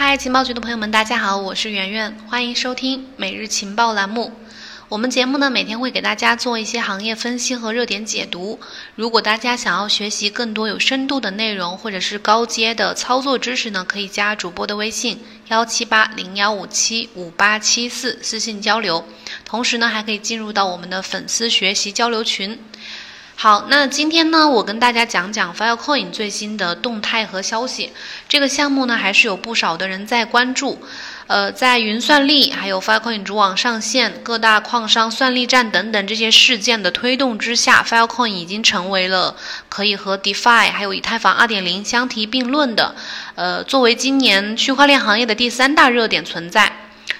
嗨，情报局的朋友们，大家好，我是圆圆，欢迎收听每日情报栏目。我们节目呢，每天会给大家做一些行业分析和热点解读。如果大家想要学习更多有深度的内容，或者是高阶的操作知识呢，可以加主播的微信幺七八零幺五七五八七四私信交流。同时呢，还可以进入到我们的粉丝学习交流群。好，那今天呢，我跟大家讲讲 Filecoin 最新的动态和消息。这个项目呢，还是有不少的人在关注。呃，在云算力、还有 Filecoin 主网上线、各大矿商算力站等等这些事件的推动之下，Filecoin 已经成为了可以和 DeFi 还有以太坊2.0相提并论的，呃，作为今年区块链行业的第三大热点存在。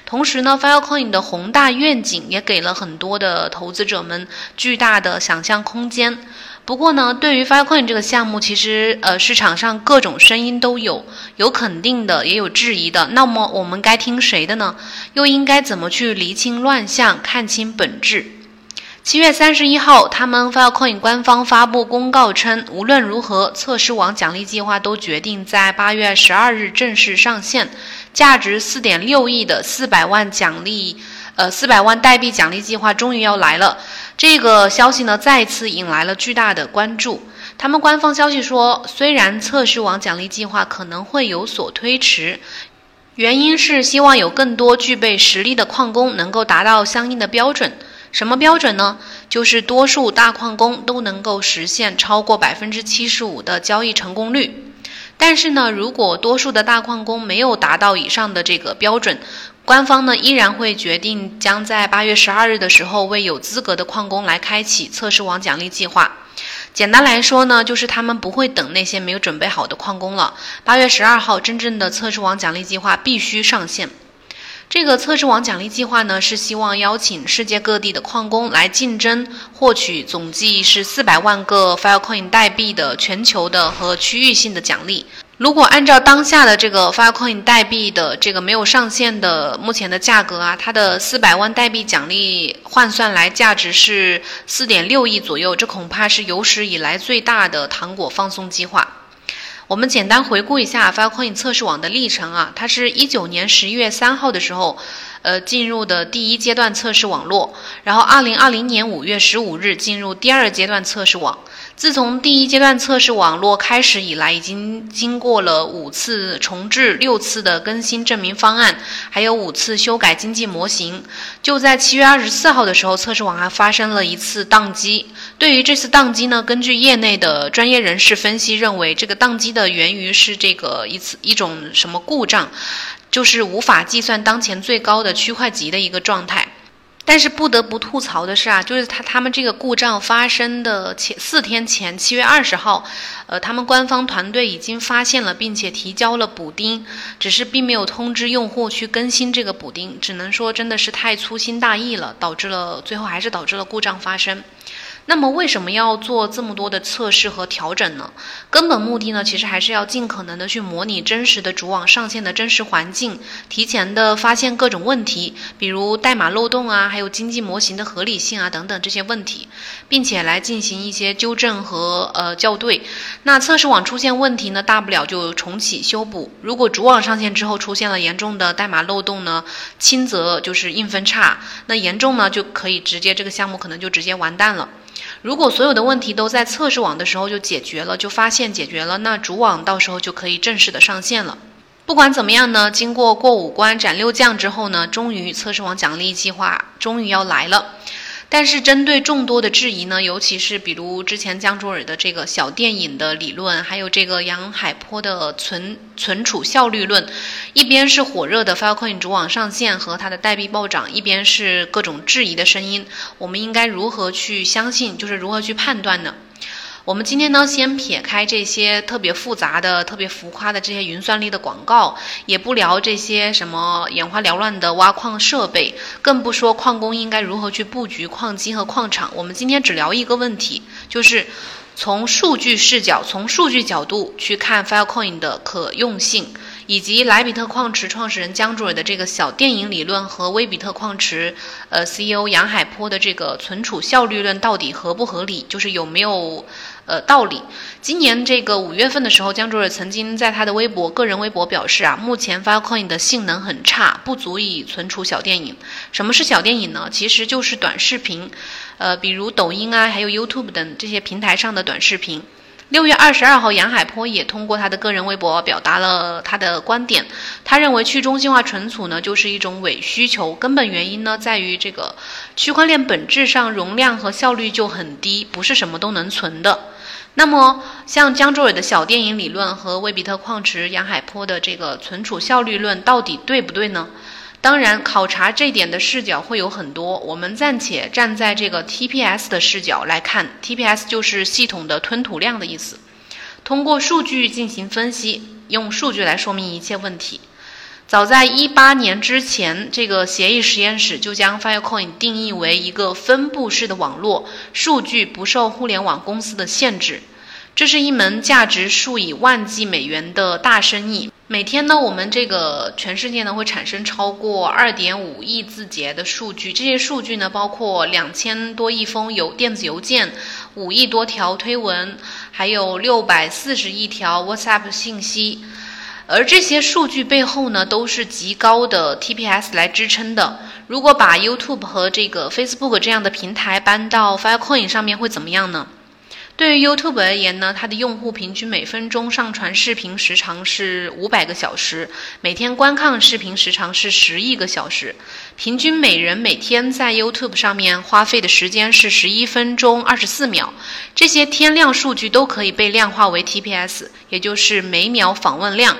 同时呢，Filecoin 的宏大愿景也给了很多的投资者们巨大的想象空间。不过呢，对于 Filecoin 这个项目，其实呃市场上各种声音都有，有肯定的，也有质疑的。那么我们该听谁的呢？又应该怎么去厘清乱象，看清本质？七月三十一号，他们 Filecoin 官方发布公告称，无论如何，测试网奖励计划都决定在八月十二日正式上线。价值四点六亿的四百万奖励，呃，四百万代币奖励计划终于要来了。这个消息呢，再次引来了巨大的关注。他们官方消息说，虽然测试网奖励计划可能会有所推迟，原因是希望有更多具备实力的矿工能够达到相应的标准。什么标准呢？就是多数大矿工都能够实现超过百分之七十五的交易成功率。但是呢，如果多数的大矿工没有达到以上的这个标准，官方呢依然会决定将在八月十二日的时候为有资格的矿工来开启测试网奖励计划。简单来说呢，就是他们不会等那些没有准备好的矿工了。八月十二号，真正的测试网奖励计划必须上线。这个测试网奖励计划呢，是希望邀请世界各地的矿工来竞争，获取总计是四百万个 Filecoin 代币的全球的和区域性的奖励。如果按照当下的这个 Filecoin 代币的这个没有上限的目前的价格啊，它的四百万代币奖励换算来价值是四点六亿左右，这恐怕是有史以来最大的糖果放送计划。我们简单回顾一下 Filecoin 测试网的历程啊，它是一九年十一月三号的时候，呃，进入的第一阶段测试网络，然后二零二零年五月十五日进入第二阶段测试网。自从第一阶段测试网络开始以来，已经经过了五次重置、六次的更新证明方案，还有五次修改经济模型。就在七月二十四号的时候，测试网还发生了一次宕机。对于这次宕机呢，根据业内的专业人士分析认为，这个宕机的源于是这个一次一种什么故障，就是无法计算当前最高的区块级的一个状态。但是不得不吐槽的是啊，就是他他们这个故障发生的前四天前，七月二十号，呃，他们官方团队已经发现了，并且提交了补丁，只是并没有通知用户去更新这个补丁，只能说真的是太粗心大意了，导致了最后还是导致了故障发生。那么为什么要做这么多的测试和调整呢？根本目的呢，其实还是要尽可能的去模拟真实的主网上线的真实环境，提前的发现各种问题，比如代码漏洞啊，还有经济模型的合理性啊等等这些问题，并且来进行一些纠正和呃校对。那测试网出现问题呢，大不了就重启修补。如果主网上线之后出现了严重的代码漏洞呢，轻则就是硬分叉，那严重呢就可以直接这个项目可能就直接完蛋了。如果所有的问题都在测试网的时候就解决了，就发现解决了，那主网到时候就可以正式的上线了。不管怎么样呢，经过过五关斩六将之后呢，终于测试网奖励计划终于要来了。但是，针对众多的质疑呢，尤其是比如之前江卓尔的这个小电影的理论，还有这个杨海波的存存储效率论，一边是火热的 Filecoin 主网上线和它的代币暴涨，一边是各种质疑的声音，我们应该如何去相信？就是如何去判断呢？我们今天呢，先撇开这些特别复杂的、特别浮夸的这些云算力的广告，也不聊这些什么眼花缭乱的挖矿设备，更不说矿工应该如何去布局矿机和矿场。我们今天只聊一个问题，就是从数据视角、从数据角度去看 Filecoin 的可用性，以及莱比特矿池创始人江主尔的这个小电影理论和威比特矿池呃 CEO 杨海波的这个存储效率论到底合不合理，就是有没有。呃道理。今年这个五月份的时候，江卓尔曾经在他的微博个人微博表示啊，目前 Filecoin 的性能很差，不足以存储小电影。什么是小电影呢？其实就是短视频，呃，比如抖音啊，还有 YouTube 等这些平台上的短视频。六月二十二号，杨海波也通过他的个人微博表达了他的观点。他认为去中心化存储呢就是一种伪需求，根本原因呢在于这个区块链本质上容量和效率就很低，不是什么都能存的。那么，像江周伟的小电影理论和魏比特矿池杨海波的这个存储效率论到底对不对呢？当然，考察这点的视角会有很多。我们暂且站在这个 TPS 的视角来看，TPS 就是系统的吞吐量的意思。通过数据进行分析，用数据来说明一切问题。早在一八年之前，这个协议实验室就将 Filecoin 定义为一个分布式的网络，数据不受互联网公司的限制。这是一门价值数以万计美元的大生意。每天呢，我们这个全世界呢会产生超过二点五亿字节的数据。这些数据呢，包括两千多亿封邮电子邮件，五亿多条推文，还有六百四十亿条 WhatsApp 信息。而这些数据背后呢，都是极高的 TPS 来支撑的。如果把 YouTube 和这个 Facebook 这样的平台搬到 Filecoin 上面，会怎么样呢？对于 YouTube 而言呢，它的用户平均每分钟上传视频时长是五百个小时，每天观看视频时长是十亿个小时，平均每人每天在 YouTube 上面花费的时间是十一分钟二十四秒。这些天量数据都可以被量化为 TPS，也就是每秒访问量。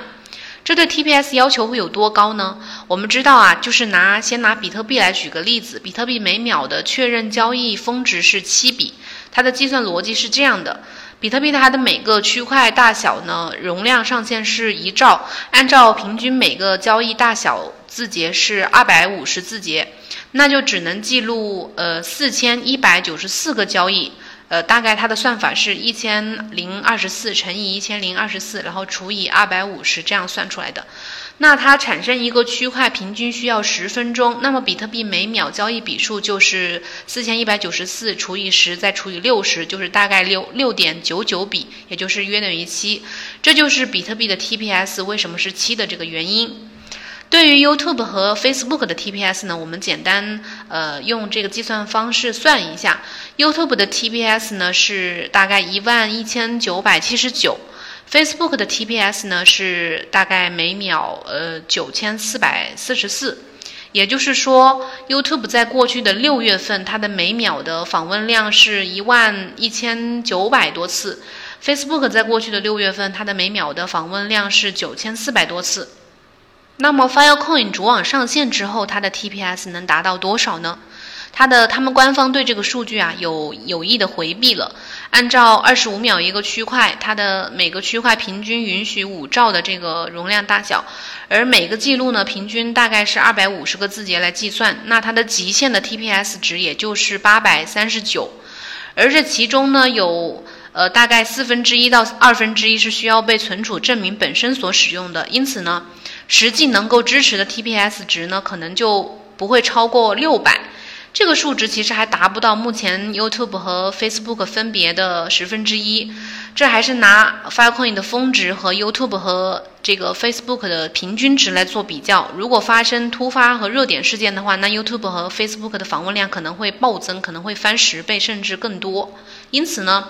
这对 TPS 要求会有多高呢？我们知道啊，就是拿先拿比特币来举个例子，比特币每秒的确认交易峰值是七笔。它的计算逻辑是这样的：比特币它的每个区块大小呢，容量上限是一兆，按照平均每个交易大小字节是二百五十字节，那就只能记录呃四千一百九十四个交易。呃，大概它的算法是一千零二十四乘以一千零二十四，然后除以二百五十，这样算出来的。那它产生一个区块平均需要十分钟，那么比特币每秒交易笔数就是四千一百九十四除以十再除以六十，就是大概六六点九九笔，也就是约等于七。这就是比特币的 TPS 为什么是七的这个原因。对于 YouTube 和 Facebook 的 TPS 呢，我们简单呃用这个计算方式算一下。YouTube 的 TPS 呢是大概一万一千九百七十九，Facebook 的 TPS 呢是大概每秒呃九千四百四十四。也就是说，YouTube 在过去的六月份，它的每秒的访问量是一万一千九百多次；Facebook 在过去的六月份，它的每秒的访问量是九千四百多次。那么，Filecoin 主网上线之后，它的 TPS 能达到多少呢？它的他们官方对这个数据啊有有意的回避了。按照二十五秒一个区块，它的每个区块平均允许五兆的这个容量大小，而每个记录呢平均大概是二百五十个字节来计算，那它的极限的 TPS 值也就是八百三十九，而这其中呢有。呃，大概四分之一到二分之一是需要被存储证明本身所使用的，因此呢，实际能够支持的 TPS 值呢，可能就不会超过六百。这个数值其实还达不到目前 YouTube 和 Facebook 分别的十分之一。这还是拿 Filecoin 的峰值和 YouTube 和这个 Facebook 的平均值来做比较。如果发生突发和热点事件的话，那 YouTube 和 Facebook 的访问量可能会暴增，可能会翻十倍甚至更多。因此呢。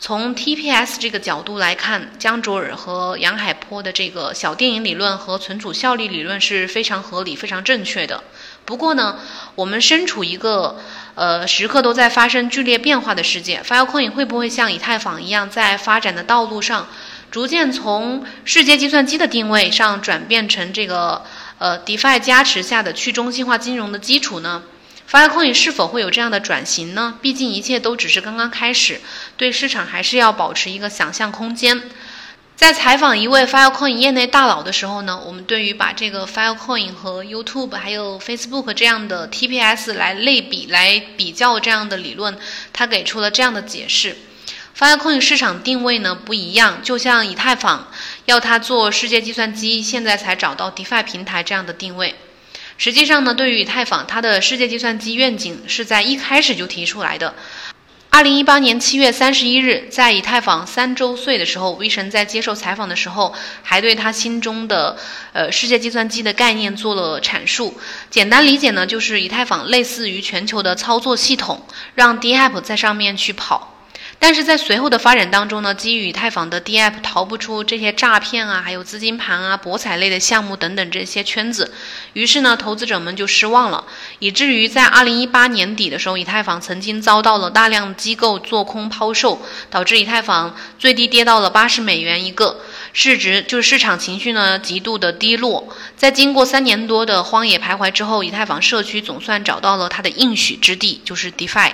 从 TPS 这个角度来看，江卓尔和杨海波的这个小电影理论和存储效率理论是非常合理、非常正确的。不过呢，我们身处一个呃时刻都在发生剧烈变化的世界，Filecoin 会不会像以太坊一样，在发展的道路上，逐渐从世界计算机的定位上转变成这个呃 DeFi 加持下的去中心化金融的基础呢？Filecoin 是否会有这样的转型呢？毕竟一切都只是刚刚开始，对市场还是要保持一个想象空间。在采访一位 Filecoin 业内大佬的时候呢，我们对于把这个 Filecoin 和 YouTube 还有 Facebook 这样的 TPS 来类比、来比较这样的理论，他给出了这样的解释：Filecoin 市场定位呢不一样，就像以太坊要它做世界计算机，现在才找到 DeFi 平台这样的定位。实际上呢，对于以太坊，它的世界计算机愿景是在一开始就提出来的。二零一八年七月三十一日，在以太坊三周岁的时候，威神在接受采访的时候，还对他心中的呃世界计算机的概念做了阐述。简单理解呢，就是以太坊类似于全球的操作系统，让 DApp 在上面去跑。但是在随后的发展当中呢，基于以太坊的 DApp 逃不出这些诈骗啊，还有资金盘啊、博彩类的项目等等这些圈子，于是呢，投资者们就失望了，以至于在二零一八年底的时候，以太坊曾经遭到了大量机构做空抛售，导致以太坊最低跌到了八十美元一个，市值就是市场情绪呢极度的低落。在经过三年多的荒野徘徊之后，以太坊社区总算找到了它的应许之地，就是 DeFi。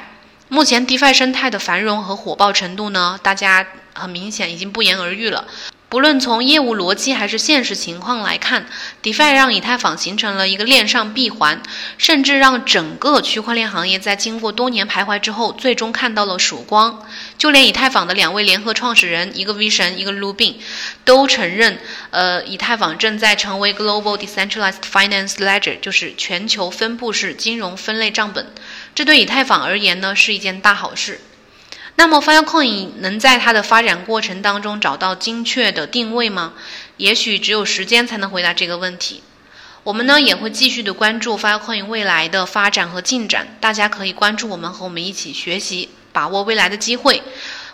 目前 DeFi 生态的繁荣和火爆程度呢，大家很明显已经不言而喻了。不论从业务逻辑还是现实情况来看，DeFi 让以太坊形成了一个链上闭环，甚至让整个区块链行业在经过多年徘徊之后，最终看到了曙光。就连以太坊的两位联合创始人，一个 V 神，一个 Lubin，都承认，呃，以太坊正在成为 Global Decentralized Finance Ledger，就是全球分布式金融分类账本。这对以太坊而言呢，是一件大好事。那么，Filecoin 能在它的发展过程当中找到精确的定位吗？也许只有时间才能回答这个问题。我们呢也会继续的关注 Filecoin 未来的发展和进展，大家可以关注我们，和我们一起学习，把握未来的机会。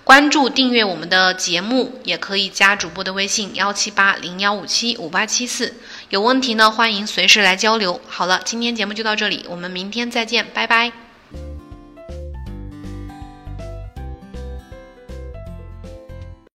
关注订阅我们的节目，也可以加主播的微信幺七八零幺五七五八七四。有问题呢，欢迎随时来交流。好了，今天节目就到这里，我们明天再见，拜拜。